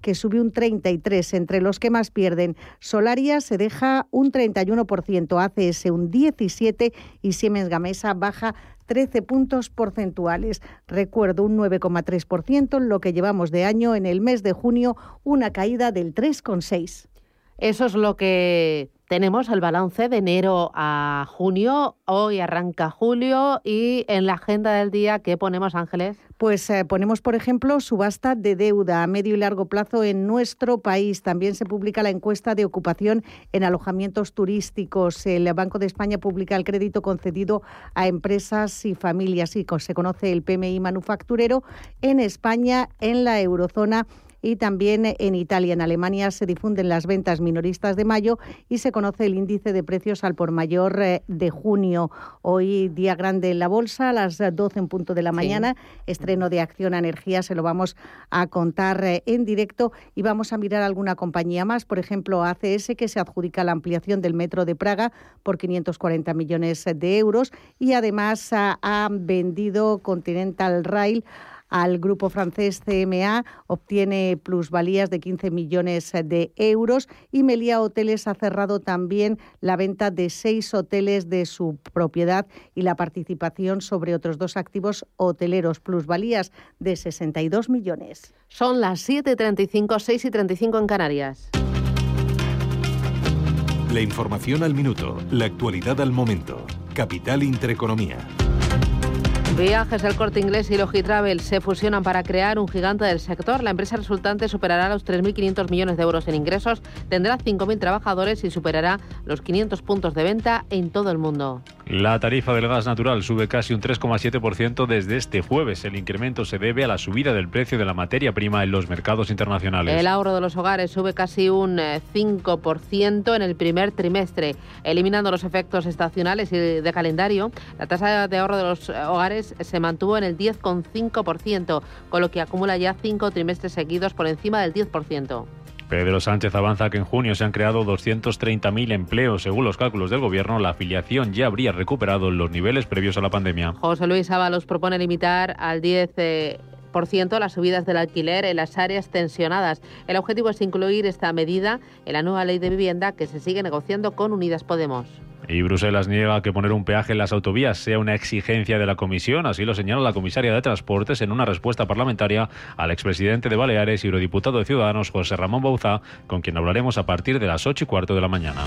que sube un 33%. Entre los que más pierden, Solaria se deja un 31%, ACS un 17% y Siemens Gamesa baja 13 puntos porcentuales. Recuerdo un 9,3% en lo que llevamos de año. En el mes de junio, una caída del 3,6%. Eso es lo que tenemos el balance de enero a junio. Hoy arranca julio y en la agenda del día, ¿qué ponemos, Ángeles? Pues eh, ponemos, por ejemplo, subasta de deuda a medio y largo plazo en nuestro país. También se publica la encuesta de ocupación en alojamientos turísticos. El Banco de España publica el crédito concedido a empresas y familias y se conoce el PMI manufacturero en España, en la eurozona y también en Italia. En Alemania se difunden las ventas minoristas de mayo y se conoce el índice de precios al por mayor eh, de junio. Hoy día grande en la bolsa, a las 12 en punto de la mañana, estreno de Acción a Energía, se lo vamos a contar eh, en directo y vamos a mirar alguna compañía más, por ejemplo ACS que se adjudica la ampliación del metro de Praga por 540 millones de euros y además ha, ha vendido Continental Rail al grupo francés CMA, obtiene plusvalías de 15 millones de euros y Melia Hoteles ha cerrado también la venta de seis hoteles de su propiedad y la participación sobre otros dos activos hoteleros, plusvalías de 62 millones. Son las 7.35, 6 y 35 en Canarias. La información al minuto, la actualidad al momento. Capital Intereconomía. Viajes El Corte Inglés y Logitravel se fusionan para crear un gigante del sector. La empresa resultante superará los 3.500 millones de euros en ingresos, tendrá 5.000 trabajadores y superará los 500 puntos de venta en todo el mundo. La tarifa del gas natural sube casi un 3,7% desde este jueves. El incremento se debe a la subida del precio de la materia prima en los mercados internacionales. El ahorro de los hogares sube casi un 5% eh, en el primer trimestre. Eliminando los efectos estacionales y de calendario, la tasa de ahorro de los hogares se mantuvo en el 10,5%, con lo que acumula ya cinco trimestres seguidos por encima del 10%. Pedro Sánchez avanza que en junio se han creado 230.000 empleos. Según los cálculos del Gobierno, la afiliación ya habría recuperado los niveles previos a la pandemia. José Luis Ábalos propone limitar al 10 eh, las subidas del alquiler en las áreas tensionadas. El objetivo es incluir esta medida en la nueva ley de vivienda que se sigue negociando con Unidas Podemos. Y Bruselas niega que poner un peaje en las autovías sea una exigencia de la Comisión, así lo señala la comisaria de Transportes en una respuesta parlamentaria al expresidente de Baleares y eurodiputado de Ciudadanos José Ramón Bauza, con quien hablaremos a partir de las 8 y cuarto de la mañana.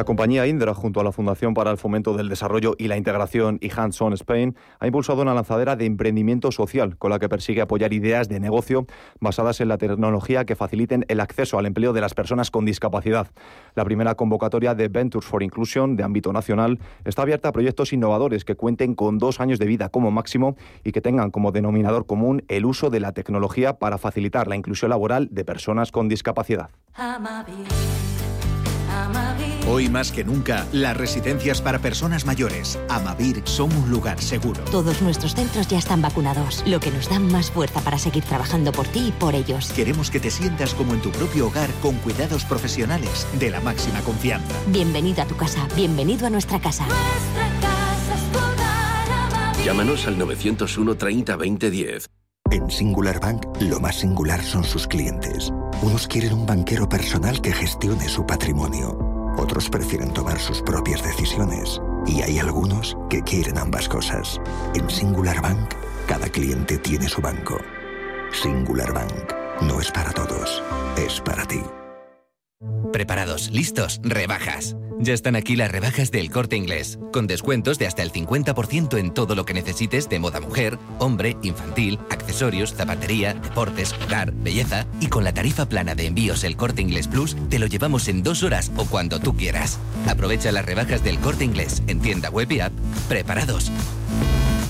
La compañía Indra, junto a la Fundación para el Fomento del Desarrollo y la Integración y Hands On Spain, ha impulsado una lanzadera de emprendimiento social con la que persigue apoyar ideas de negocio basadas en la tecnología que faciliten el acceso al empleo de las personas con discapacidad. La primera convocatoria de Ventures for Inclusion de ámbito nacional está abierta a proyectos innovadores que cuenten con dos años de vida como máximo y que tengan como denominador común el uso de la tecnología para facilitar la inclusión laboral de personas con discapacidad. Hoy más que nunca, las residencias para personas mayores, Amavir, son un lugar seguro. Todos nuestros centros ya están vacunados, lo que nos da más fuerza para seguir trabajando por ti y por ellos. Queremos que te sientas como en tu propio hogar con cuidados profesionales de la máxima confianza. Bienvenido a tu casa, bienvenido a nuestra casa. Llámanos al 901 30 20 10. En Singular Bank, lo más singular son sus clientes. Unos quieren un banquero personal que gestione su patrimonio. Otros prefieren tomar sus propias decisiones. Y hay algunos que quieren ambas cosas. En Singular Bank, cada cliente tiene su banco. Singular Bank. No es para todos, es para ti. Preparados, listos, rebajas. Ya están aquí las rebajas del corte inglés, con descuentos de hasta el 50% en todo lo que necesites de moda mujer, hombre, infantil, accesorios, zapatería, deportes, hogar, belleza. Y con la tarifa plana de envíos el corte inglés plus, te lo llevamos en dos horas o cuando tú quieras. Aprovecha las rebajas del corte inglés en tienda web y app. Preparados.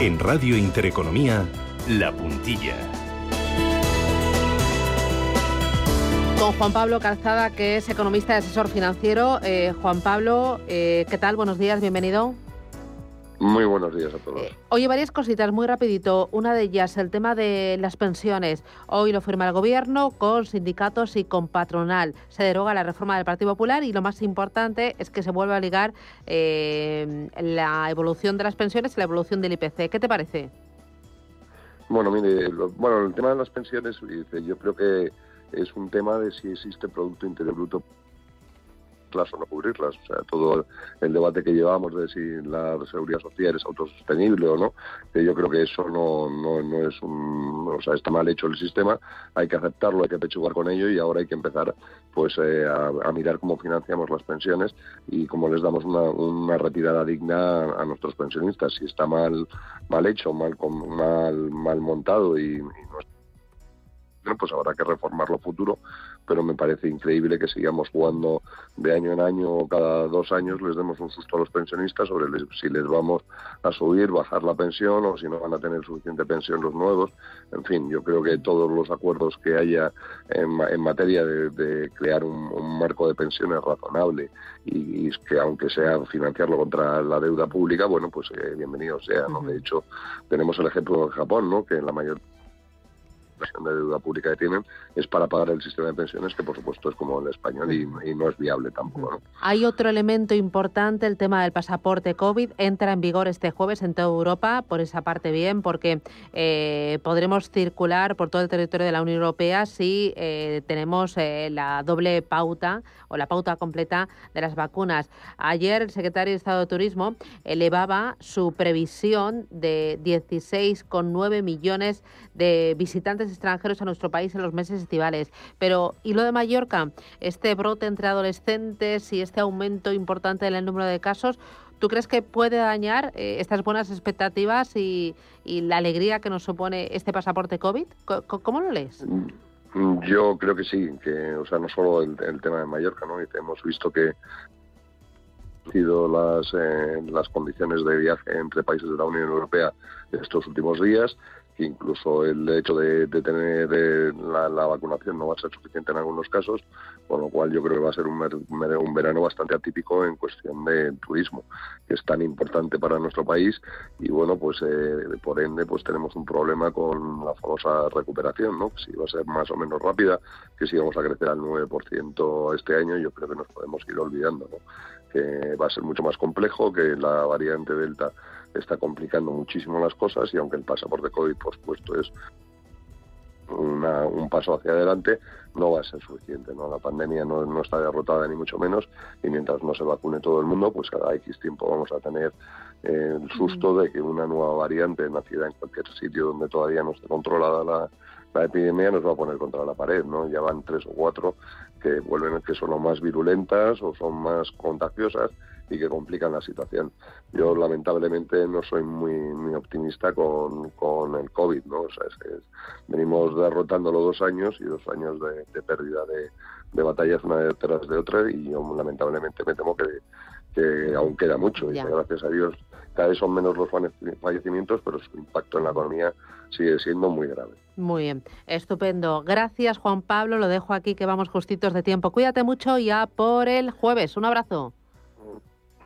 En Radio Intereconomía, La Puntilla. Con Juan Pablo Calzada, que es economista y asesor financiero. Eh, Juan Pablo, eh, ¿qué tal? Buenos días, bienvenido. Muy buenos días a todos. Eh, oye, varias cositas, muy rapidito. Una de ellas, el tema de las pensiones. Hoy lo firma el Gobierno con sindicatos y con patronal. Se deroga la reforma del Partido Popular y lo más importante es que se vuelve a ligar eh, la evolución de las pensiones y la evolución del IPC. ¿Qué te parece? Bueno, mire, bueno, el tema de las pensiones, yo creo que es un tema de si existe Producto Interior Bruto o no cubrirlas. O sea, todo el debate que llevamos de si la seguridad social es autosostenible o no, yo creo que eso no, no, no es un... O sea, está mal hecho el sistema, hay que aceptarlo, hay que pechugar con ello y ahora hay que empezar pues eh, a, mirar cómo financiamos las pensiones y cómo les damos una, una retirada digna a, nuestros pensionistas. Si está mal, mal hecho, mal, mal, mal montado y, no pues habrá que reformarlo futuro, pero me parece increíble que sigamos jugando de año en año o cada dos años les demos un susto a los pensionistas sobre si les vamos a subir, bajar la pensión o si no van a tener suficiente pensión los nuevos. En fin, yo creo que todos los acuerdos que haya en, materia de, crear un, marco de pensiones razonable y, que aunque sea financiarlo contra la deuda pública, bueno, pues eh, bienvenido sea. ¿no? De hecho, tenemos el ejemplo de Japón, ¿no? que en la mayor de deuda pública que tienen es para pagar el sistema de pensiones, que por supuesto es como el español y, no es viable tampoco. Hay otro elemento importante, el tema del pasaporte COVID. Entra en vigor este jueves en toda Europa, por esa parte bien, porque eh, podremos circular por todo el territorio de la Unión Europea si eh, tenemos eh, la doble pauta o la pauta completa de las vacunas. Ayer el secretario de Estado de Turismo elevaba su previsión de 16,9 millones de visitantes extranjeros a nuestro país en los meses estivales. Pero, ¿y lo de Mallorca? Este brote entre adolescentes y este aumento importante en el número de casos, ¿tú crees que puede dañar eh, estas buenas expectativas y, la alegría que nos supone este pasaporte COVID? ¿Cómo, lo lees? Mm, yo creo que sí, que, o sea, no solo el, tema de Mallorca, ¿no? hemos visto que sido las, eh, las condiciones de viaje entre países de la Unión Europea estos últimos días incluso el hecho de, tener eh, la, vacunación no va a ser suficiente en algunos casos, con lo cual yo creo que va a ser un, verano bastante atípico en cuestión de turismo, que es tan importante para nuestro país y bueno, pues eh, por ende pues tenemos un problema con la famosa recuperación, ¿no? Si va a ser más o menos rápida, que si vamos a crecer al 9% este año, yo creo que nos podemos ir olvidando, ¿no? Que va a ser mucho más complejo, que la variante Delta está complicando muchísimo las cosas y aunque el pasaporte COVID, por supuesto, es un paso hacia adelante, no va a ser suficiente. ¿no? La pandemia no, está derrotada ni mucho menos y mientras no se vacune todo el mundo, pues cada X tiempo vamos a tener eh, el susto de que una nueva variante nacida en cualquier sitio donde todavía no esté controlada la, la epidemia nos va a poner contra la pared, ¿no? Ya van tres o cuatro que vuelven que son más virulentas o son más contagiosas y que complican la situación. Yo lamentablemente no soy muy, muy optimista con, con el COVID, ¿no? O sea, es, venimos derrotándolo dos años y dos años de, pérdida de, de, batallas una detrás de otra y yo lamentablemente me temo que, que aún queda mucho. Y gracias a Dios cada vez son menos los fallecimientos, pero su impacto en la economía sigue siendo muy grave. Muy bien, estupendo. Gracias Juan Pablo, lo dejo aquí que vamos justitos de tiempo. Cuídate mucho ya por el jueves. Un abrazo.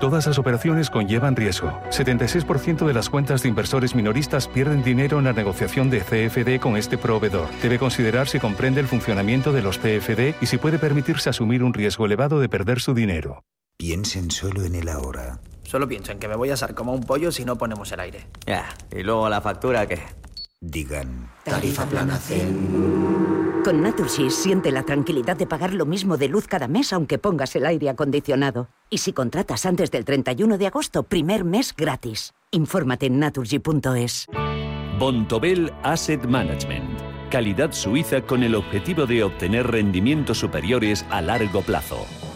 Todas las operaciones conllevan riesgo. 76% de las cuentas de inversores minoristas pierden dinero en la negociación de CFD con este proveedor. Debe considerar si comprende el funcionamiento de los CFD y si puede permitirse asumir un riesgo elevado de perder su dinero. Piensen solo en el ahora. Solo pienso en que me voy a asar como un pollo si no ponemos el aire. Ya, y luego la factura que... Digan. Tarifa plana Zen. Con Natursys siente la tranquilidad de pagar lo mismo de luz cada mes aunque pongas el aire acondicionado. Y si contratas antes del 31 de agosto, primer mes gratis. Infórmate en naturgy.es. Bontobel Asset Management. Calidad suiza con el objetivo de obtener rendimientos superiores a largo plazo.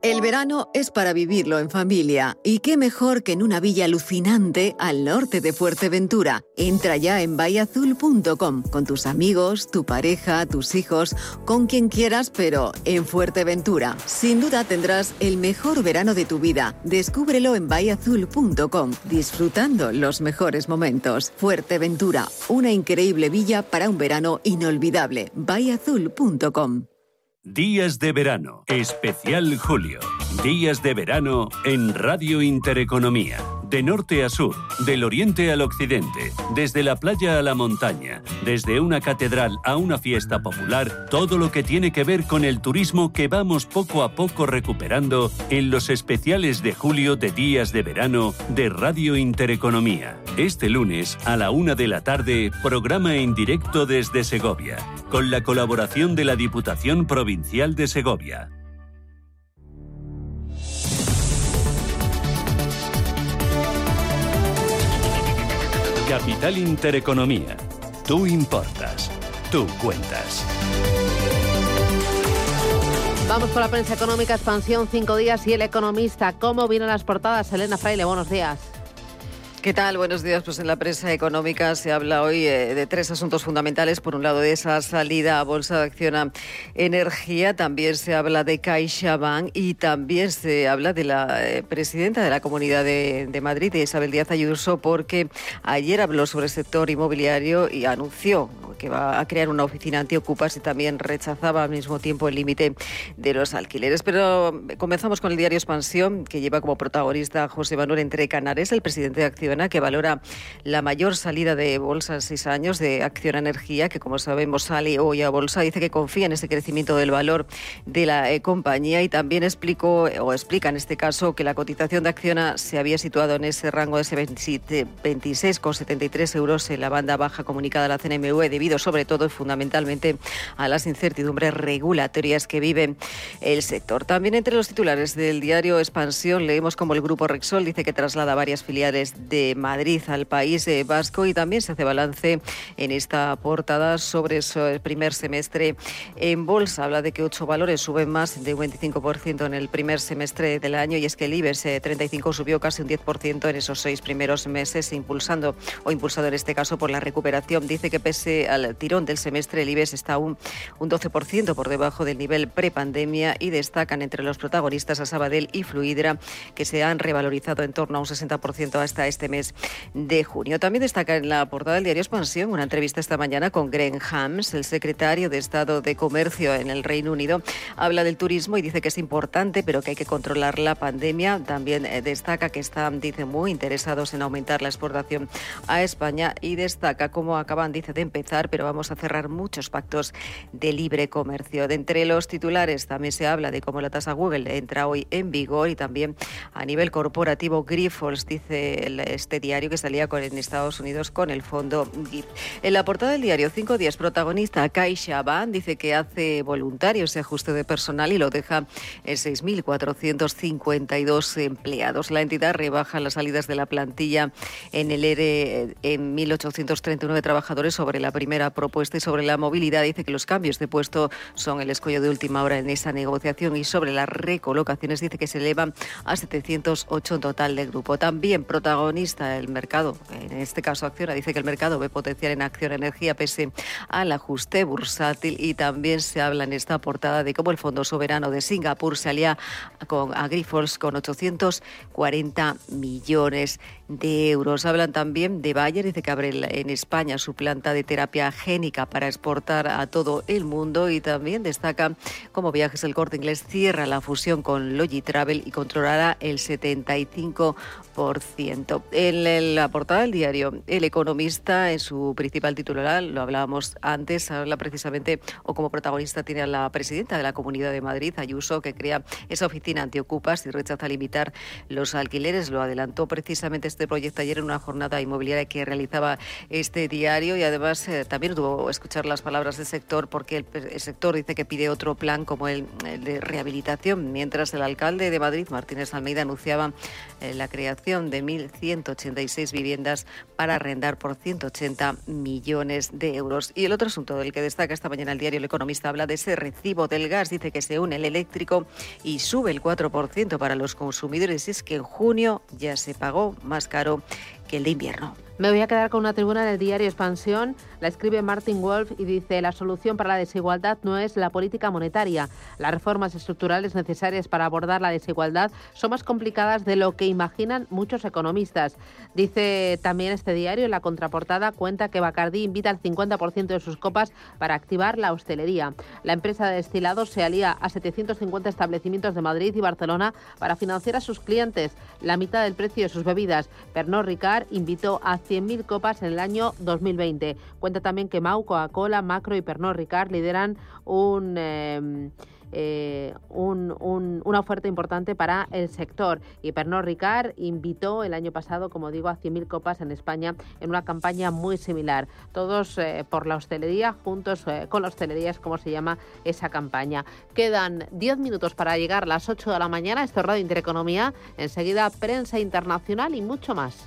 El verano es para vivirlo en familia. Y qué mejor que en una villa alucinante al norte de Fuerteventura. Entra ya en bayazul.com con tus amigos, tu pareja, tus hijos, con quien quieras, pero en Fuerteventura. Sin duda tendrás el mejor verano de tu vida. Descúbrelo en bayazul.com, disfrutando los mejores momentos. Fuerteventura, una increíble villa para un verano inolvidable. bayazul.com. Días de verano, especial julio. Días de verano en Radio Intereconomía. De norte a sur, del oriente al occidente, desde la playa a la montaña, desde una catedral a una fiesta popular, todo lo que tiene que ver con el turismo que vamos poco a poco recuperando en los especiales de julio de días de verano de Radio Intereconomía. Este lunes a la una de la tarde, programa en directo desde Segovia, con la colaboración de la Diputación Provincial de Segovia. Capital Intereconomía. Tú importas. Tú cuentas. Vamos con la prensa económica, expansión, cinco días y el economista. ¿Cómo vienen las portadas? Elena Fraile, buenos días. ¿Qué tal? Buenos días. Pues en la prensa económica se habla hoy eh, de tres asuntos fundamentales. Por un lado, de esa salida a Bolsa de Acción a Energía. También se habla de CaixaBank y también se habla de la eh, presidenta de la Comunidad de, de Madrid, Isabel Díaz Ayuso, porque ayer habló sobre el sector inmobiliario y anunció que va a crear una oficina antiocupas y también rechazaba al mismo tiempo el límite de los alquileres. Pero comenzamos con el diario Expansión, que lleva como protagonista José Manuel Entre Canares, el presidente de Acciona, que valora la mayor salida de bolsa en seis años de Acciona Energía, que como sabemos sale hoy a bolsa. Dice que confía en ese crecimiento del valor de la eh, compañía y también explicó, o explica en este caso, que la cotización de Acciona se había situado en ese rango de 26,73 euros en la banda baja comunicada a la CNMV debido sobre todo y fundamentalmente a las incertidumbres regulatorias que vive el sector. También entre los titulares del diario Expansión leemos como el grupo Rexol dice que traslada varias filiales de Madrid al país vasco y también se hace balance en esta portada sobre el primer semestre en bolsa. Habla de que ocho valores suben más de un 25% en el primer semestre del año y es que el IBEX 35 subió casi un 10% en esos seis primeros meses, impulsando o impulsado en este caso por la recuperación. Dice que pese al tirón del semestre, el IBEX está un, un 12% por debajo del nivel prepandemia y destacan entre los protagonistas a Sabadell y Fluidra, que se han revalorizado en torno a un 60% hasta este mes de junio. También destaca en la portada del diario Expansión una entrevista esta mañana con Greg Hams, el secretario de Estado de Comercio en el Reino Unido. Habla del turismo y dice que es importante, pero que hay que controlar la pandemia. También eh, destaca que están, dice, muy interesados en aumentar la exportación a España y destaca cómo acaban, dice, de empezar, pero vamos a cerrar muchos pactos de libre comercio. De entre los titulares también se habla de cómo la tasa Google entra hoy en vigor y también a nivel corporativo Grifols, dice este diario que salía con, en Estados Unidos con el fondo GIF. En la portada del diario Cinco Días, protagonista CaixaBank dice que hace voluntario ese ajuste de personal y lo deja en 6.452 empleados. La entidad rebaja las salidas de la plantilla en el ERE en 1.839 trabajadores sobre la primera propuesta y sobre la movilidad dice que los cambios de puesto son el escollo de última hora en esa negociación y sobre las recolocaciones dice que se elevan a 708 en total del grupo. También protagonista el mercado, en este caso Acciona, dice que el mercado ve potencial en Acción Energía pese al ajuste bursátil y también se habla en esta portada de cómo el Fondo Soberano de Singapur se alía con Agrifols con 840 millones de euros. Hablan también de Bayer, dice que abre en España su planta de terapia génica para exportar a todo el mundo y también destaca como Viajes el Corte Inglés cierra la fusión con Logitravel y controlará el 75%. En la portada del diario El Economista, en su principal titular, lo hablábamos antes, habla precisamente, o como protagonista tiene a la presidenta de la Comunidad de Madrid, Ayuso, que crea esa oficina antiocupas y rechaza limitar los alquileres. Lo adelantó precisamente este proyecto ayer en una jornada inmobiliaria que realizaba este diario y además eh, también tuvo escuchar las palabras del sector porque el, sector dice que pide otro plan como el, de rehabilitación, mientras el alcalde de Madrid, Martínez Almeida, anunciaba eh, la creación de 1.186 viviendas para arrendar por 180 millones de euros. Y el otro asunto del que destaca esta mañana el diario El Economista habla de ese recibo del gas. Dice que se une el eléctrico y sube el 4% para los consumidores. Y es que en junio ya se pagó más caro que el de invierno. Me voy a quedar con una tribuna del diario Expansión. La escribe Martin Wolf y dice, la solución para la desigualdad no es la política monetaria. Las reformas estructurales necesarias para abordar la desigualdad son más complicadas de lo que imaginan muchos economistas. Dice también este diario, en la contraportada, cuenta que Bacardí invita al 50% de sus copas para activar la hostelería. La empresa de destilados se alía a 750 establecimientos de Madrid y Barcelona para financiar a sus clientes la mitad del precio de sus bebidas. Pernod Ricard invitó a 100.000 copas en el año 2020. Cuenta también que Mau, Coca-Cola, Macro y Pernod Ricard lideran un... Em, eh, una oferta importante para el sector. Y Pernod Ricard invitó el año pasado, como digo, a 100.000 copas en España en una campaña muy similar. Todos eh, por la hostelería, juntos eh, con la hostelería es como se llama esa campaña. Quedan 10 minutos para llegar a las 8 de la mañana. Esto es Radio Intereconomía. Enseguida prensa internacional y mucho más.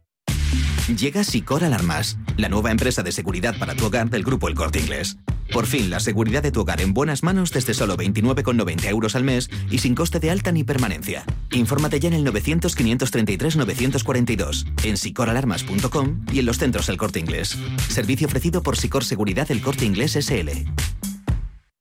Llega Sicor Alarmas, la nueva empresa de seguridad para tu hogar del grupo El Corte Inglés. Por fin, la seguridad de tu hogar en buenas manos desde solo 29,90 euros al mes y sin coste de alta ni permanencia. Infórmate ya en el 900-533-942, en sicoralarmas.com y en los centros El Corte Inglés. Servicio ofrecido por Sicor Seguridad El Corte Inglés SL.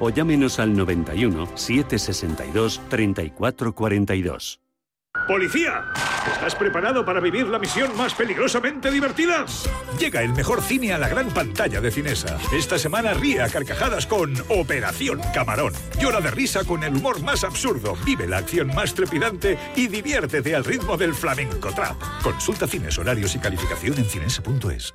o llámenos al 91 762 3442. ¡Policía! ¿Estás preparado para vivir la misión más peligrosamente divertida? Llega el mejor cine a la gran pantalla de Cinesa. Esta semana ríe a carcajadas con Operación Camarón. Llora de risa con el humor más absurdo, vive la acción más trepidante y diviértete al ritmo del flamenco trap. Consulta cines, horarios y calificación en cinesa.es.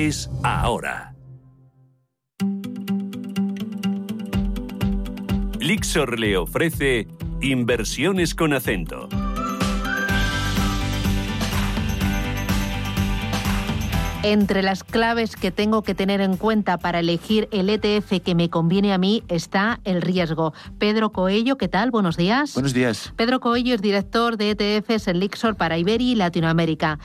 ahora. Lixor le ofrece inversiones con acento. Entre las claves que tengo que tener en cuenta para elegir el ETF que me conviene a mí está el riesgo. Pedro Coello, ¿qué tal? Buenos días. Buenos días. Pedro Coello es director de ETFs en Lixor para Iberia y Latinoamérica.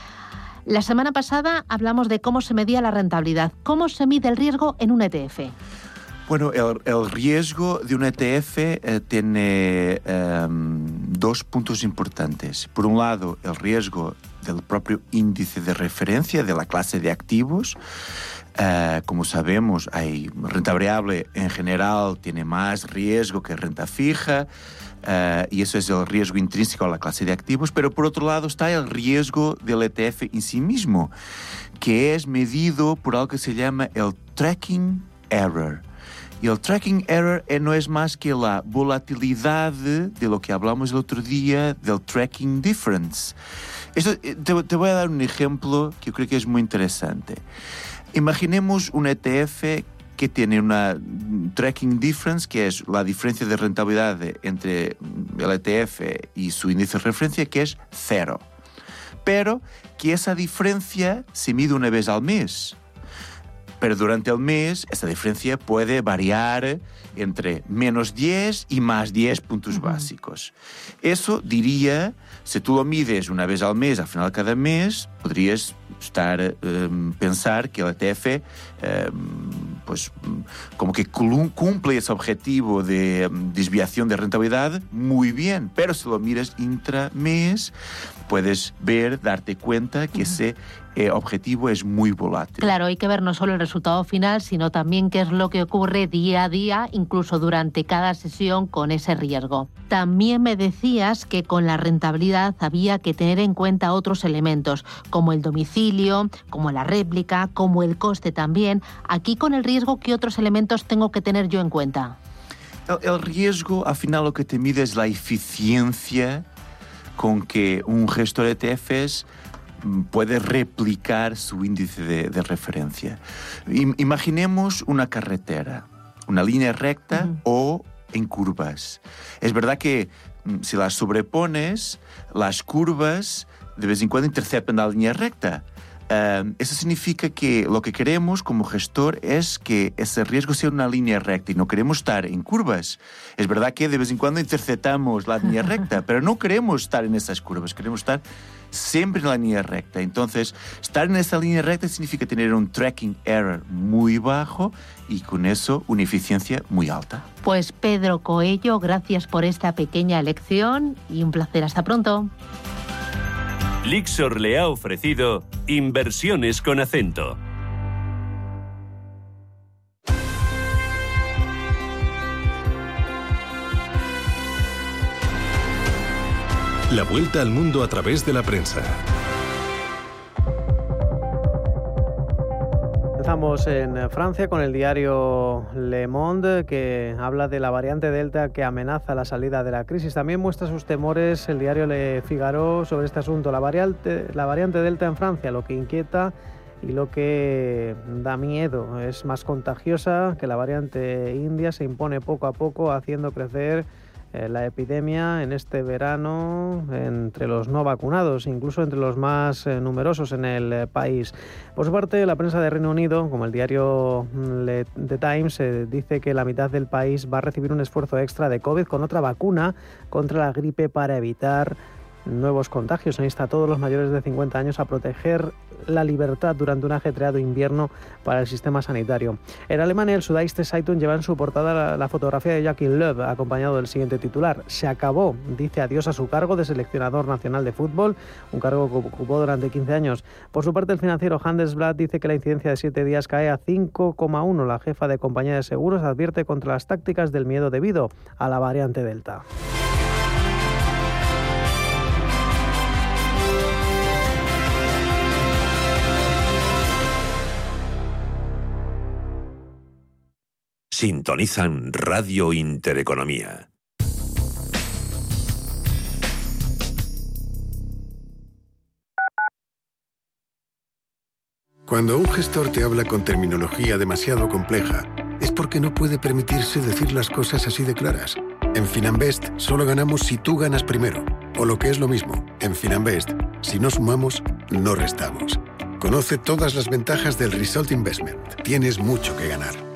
La semana pasada hablamos de cómo se medía la rentabilidad. ¿Cómo se mide el riesgo en un ETF? Bueno, el, riesgo de un ETF eh, tiene em, dos puntos importantes. Por un lado, el riesgo del propio índice de referencia de la clase de activos. Eh, como sabemos, hay renta variable en general tiene más riesgo que renta fija. Uh, y eso es el riesgo intrínseco a la clase de activos, pero por otro lado está el riesgo del ETF en sí mismo, que es medido por algo que se llama el tracking error. Y el tracking error eh, no es más que la volatilidad de lo que hablamos el otro día del tracking difference. Esto, eh, te, te voy a dar un ejemplo que yo creo que es muy interesante. Imaginemos un ETF que tiene una tracking difference, que es la diferencia de rentabilidad entre el ETF y su índice de referencia, que es cero. Pero que esa diferencia se mide una vez al mes. Pero durante el mes esa diferencia puede variar entre menos 10 y más 10 puntos básicos. Eso diría, si tú lo mides una vez al mes, al final de cada mes, podrías estar, em, pensar que el ETF em, pues, como que cumple ese objetivo de em, desviación de rentabilidad muy bien, pero si lo miras intra-mes, puedes ver, darte cuenta que ese eh, objetivo es muy volátil. Claro, hay que ver no solo el resultado final, sino también qué es lo que ocurre día a día, incluso durante cada sesión con ese riesgo. También me decías que con la rentabilidad había que tener en cuenta otros elementos, como el domicilio, como la réplica, como el coste también. Aquí con el riesgo, ¿qué otros elementos tengo que tener yo en cuenta? El, riesgo, al final, lo que te mide es la eficiencia con que un gestor de ETFs puede replicar su índice de, referencia. imaginemos una carretera, una línea recta o en curvas. Es verdad que mm, si las sobrepones, las curvas de vez en cuando interceptan la línea recta. Em, eso significa que lo que queremos como gestor es que ese riesgo sea una línea recta y no queremos estar en curvas. Es verdad que de vez en cuando interceptamos la línea recta, pero no queremos estar en esas curvas, queremos estar siempre en la línea recta. Entonces, estar en esa línea recta significa tener un tracking error muy bajo y con eso una eficiencia muy alta. Pues Pedro Coello, gracias por esta pequeña lección y un placer. Hasta pronto. Lixor le ha ofrecido inversiones con acento La vuelta al mundo a través de la prensa. Estamos en Francia con el diario Le Monde que habla de la variante Delta que amenaza la salida de la crisis. También muestra sus temores el diario Le Figaro sobre este asunto. La variante, la variante Delta en Francia, lo que inquieta y lo que da miedo. Es más contagiosa que la variante India, se impone poco a poco haciendo crecer eh, la epidemia en este verano entre los no vacunados, incluso entre los más eh, numerosos en el eh, país. Por su parte, la prensa de Reino Unido, como el diario mm, The Times, dice que la mitad del país va a recibir un esfuerzo extra de COVID con otra vacuna contra la gripe para evitar nuevos contagios. Ahí a todos los mayores de 50 años a proteger la libertad durante un ajetreado invierno para el sistema sanitario. En Alemania, el Süddeutsche Zeitung lleva en su portada la, fotografía de Joachim Löw, acompañado del siguiente titular. Se acabó, dice adiós a su cargo de seleccionador nacional de fútbol, un cargo que ocupó durante 15 años. Por su parte, el financiero Handelsblatt dice que la incidencia de 7 días cae a 5,1. La jefa de compañía de seguros advierte contra las tácticas del miedo debido a la variante Delta. Sintonizan Radio Intereconomía. Cuando un gestor te habla con terminología demasiado compleja, es porque no puede permitirse decir las cosas así de claras. En Finanbest solo ganamos si tú ganas primero. O lo que es lo mismo, en Finanbest, si no sumamos, no restamos. Conoce todas las ventajas del Result Investment. Tienes mucho que ganar.